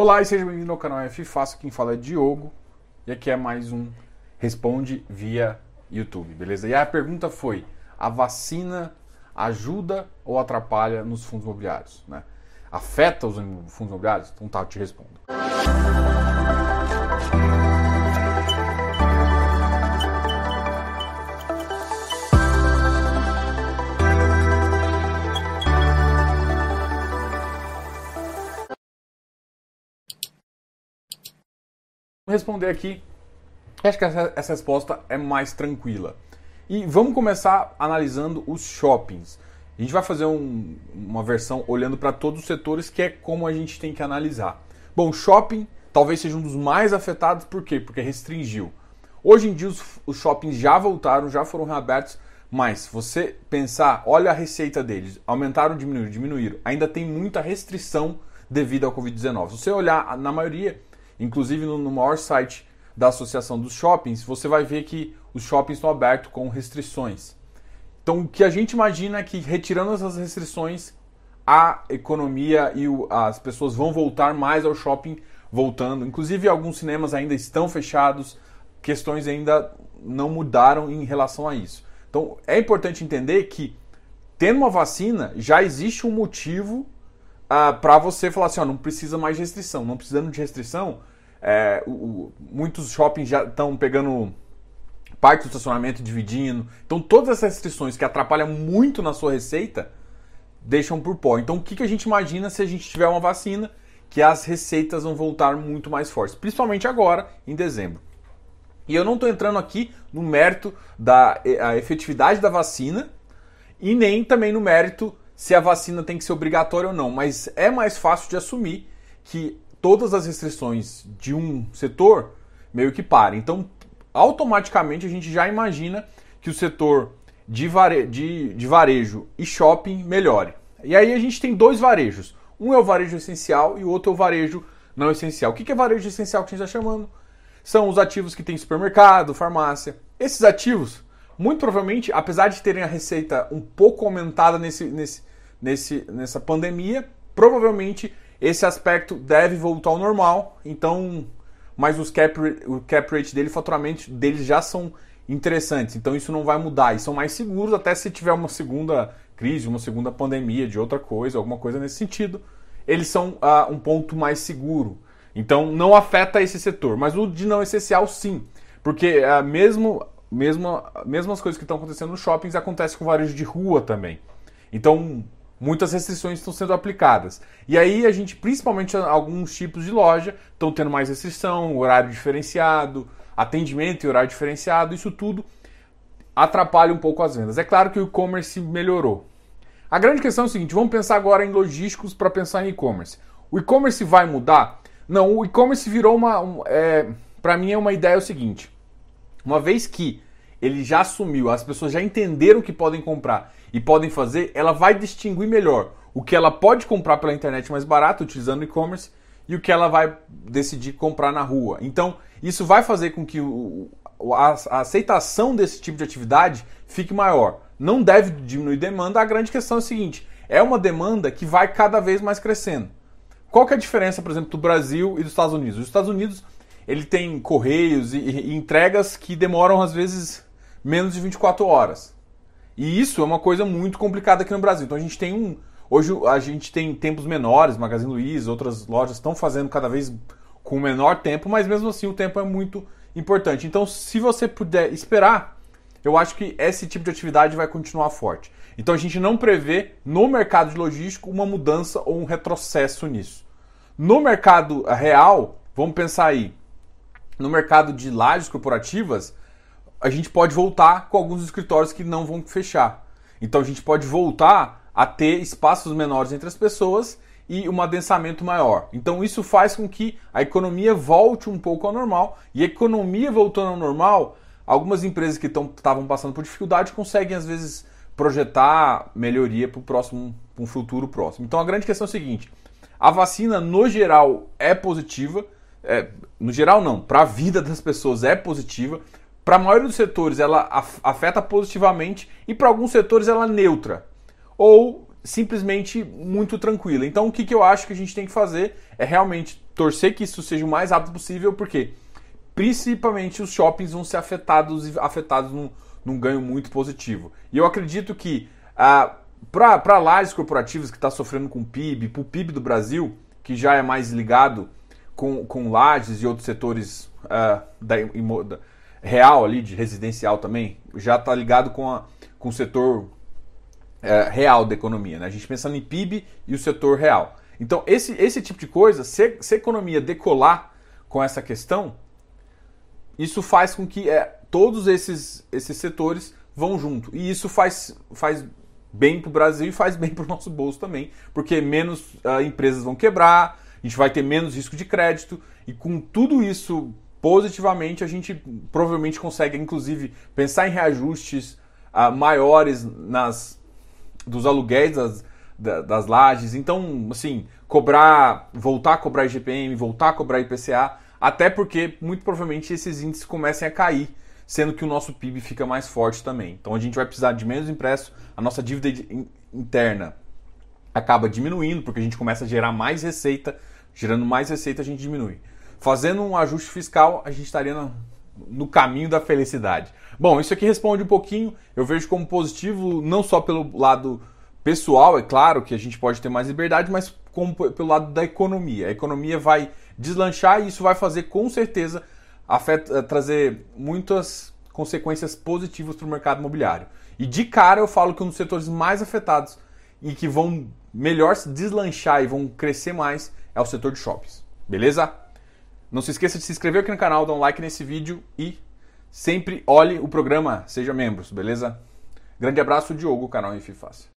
Olá e seja bem-vindo ao canal F Fácil, quem fala é Diogo e aqui é mais um Responde via YouTube, beleza? E a pergunta foi: a vacina ajuda ou atrapalha nos fundos imobiliários? Né? Afeta os fundos imobiliários? Então tá, eu te respondo. Responder aqui. Acho que essa, essa resposta é mais tranquila. E vamos começar analisando os shoppings. A gente vai fazer um, uma versão olhando para todos os setores, que é como a gente tem que analisar. Bom, shopping talvez seja um dos mais afetados, por quê? Porque restringiu. Hoje em dia os, os shoppings já voltaram, já foram reabertos, mas se você pensar, olha a receita deles, aumentaram, diminuíram, diminuíram. Ainda tem muita restrição devido ao Covid-19. Se você olhar, na maioria, Inclusive no, no maior site da Associação dos Shoppings, você vai ver que os shoppings estão abertos com restrições. Então, o que a gente imagina é que retirando essas restrições, a economia e o, as pessoas vão voltar mais ao shopping, voltando. Inclusive, alguns cinemas ainda estão fechados, questões ainda não mudaram em relação a isso. Então, é importante entender que, tendo uma vacina, já existe um motivo ah, para você falar assim, ó, não precisa mais de restrição. Não precisando de restrição, é, o, o, muitos shoppings já estão pegando parte do estacionamento dividindo. Então todas essas restrições que atrapalham muito na sua receita deixam por pó. Então o que, que a gente imagina se a gente tiver uma vacina que as receitas vão voltar muito mais fortes, principalmente agora em dezembro. E eu não estou entrando aqui no mérito da efetividade da vacina e nem também no mérito se a vacina tem que ser obrigatória ou não, mas é mais fácil de assumir que todas as restrições de um setor meio que parem. Então, automaticamente a gente já imagina que o setor de, vare... de, de varejo e shopping melhore. E aí a gente tem dois varejos. Um é o varejo essencial e o outro é o varejo não essencial. O que é varejo essencial que a gente está chamando? São os ativos que tem supermercado, farmácia. Esses ativos, muito provavelmente, apesar de terem a receita um pouco aumentada nesse, nesse, nesse, nessa pandemia, provavelmente esse aspecto deve voltar ao normal. Então, mas os cap, o cap rate dele, o faturamento deles já são interessantes. Então isso não vai mudar e são mais seguros até se tiver uma segunda crise, uma segunda pandemia de outra coisa, alguma coisa nesse sentido. Eles são uh, um ponto mais seguro. Então não afeta esse setor, mas o de não essencial sim, porque uh, mesmo mesmo mesmas coisas que estão acontecendo nos shoppings acontecem com varejo de rua também. Então muitas restrições estão sendo aplicadas. E aí a gente, principalmente alguns tipos de loja, estão tendo mais restrição, horário diferenciado, atendimento e horário diferenciado, isso tudo atrapalha um pouco as vendas. É claro que o e-commerce melhorou. A grande questão é o seguinte, vamos pensar agora em logísticos para pensar em e-commerce. O e-commerce vai mudar? Não, o e-commerce virou uma... Um, é, para mim é uma ideia o seguinte, uma vez que ele já assumiu, as pessoas já entenderam que podem comprar e podem fazer, ela vai distinguir melhor o que ela pode comprar pela internet mais barato, utilizando e-commerce, e o que ela vai decidir comprar na rua. Então, isso vai fazer com que o, a, a aceitação desse tipo de atividade fique maior. Não deve diminuir demanda, a grande questão é a seguinte: é uma demanda que vai cada vez mais crescendo. Qual que é a diferença, por exemplo, do Brasil e dos Estados Unidos? Os Estados Unidos ele tem correios e, e entregas que demoram às vezes menos de 24 horas. E isso é uma coisa muito complicada aqui no Brasil. Então a gente tem um. Hoje a gente tem tempos menores, Magazine Luiza, outras lojas estão fazendo cada vez com menor tempo, mas mesmo assim o tempo é muito importante. Então, se você puder esperar, eu acho que esse tipo de atividade vai continuar forte. Então a gente não prevê no mercado de logístico uma mudança ou um retrocesso nisso. No mercado real, vamos pensar aí, no mercado de lajes corporativas, a gente pode voltar com alguns escritórios que não vão fechar. Então a gente pode voltar a ter espaços menores entre as pessoas e um adensamento maior. Então isso faz com que a economia volte um pouco ao normal. E a economia voltando ao normal, algumas empresas que estavam passando por dificuldade conseguem às vezes projetar melhoria para o próximo, para um futuro próximo. Então a grande questão é a seguinte: a vacina no geral é positiva. É, no geral não, para a vida das pessoas é positiva. Para a maioria dos setores, ela afeta positivamente e para alguns setores ela é neutra ou simplesmente muito tranquila. Então, o que, que eu acho que a gente tem que fazer é realmente torcer que isso seja o mais rápido possível, porque principalmente os shoppings vão ser afetados e afetados num, num ganho muito positivo. E eu acredito que ah, para lajes corporativas que está sofrendo com o PIB, para o PIB do Brasil, que já é mais ligado com, com lajes e outros setores ah, da, da, real ali, de residencial também, já está ligado com, a, com o setor é, real da economia. Né? A gente pensando em PIB e o setor real. Então, esse, esse tipo de coisa, se, se a economia decolar com essa questão, isso faz com que é, todos esses, esses setores vão junto. E isso faz, faz bem para o Brasil e faz bem para o nosso bolso também, porque menos uh, empresas vão quebrar, a gente vai ter menos risco de crédito, e com tudo isso positivamente, a gente provavelmente consegue, inclusive, pensar em reajustes uh, maiores nas dos aluguéis das, das lajes. Então, assim, cobrar, voltar a cobrar IGPM, voltar a cobrar IPCA, até porque muito provavelmente esses índices comecem a cair, sendo que o nosso PIB fica mais forte também. Então a gente vai precisar de menos impresso, a nossa dívida interna acaba diminuindo, porque a gente começa a gerar mais receita, gerando mais receita a gente diminui. Fazendo um ajuste fiscal, a gente estaria no, no caminho da felicidade. Bom, isso aqui responde um pouquinho, eu vejo como positivo, não só pelo lado pessoal, é claro que a gente pode ter mais liberdade, mas como pelo lado da economia. A economia vai deslanchar e isso vai fazer com certeza afeta, eh, trazer muitas consequências positivas para o mercado imobiliário. E de cara eu falo que um dos setores mais afetados e que vão melhor se deslanchar e vão crescer mais é o setor de shoppings. Beleza? Não se esqueça de se inscrever aqui no canal, dar um like nesse vídeo e sempre olhe o programa, seja membro, beleza? Grande abraço, Diogo, canal Enfim Fácil.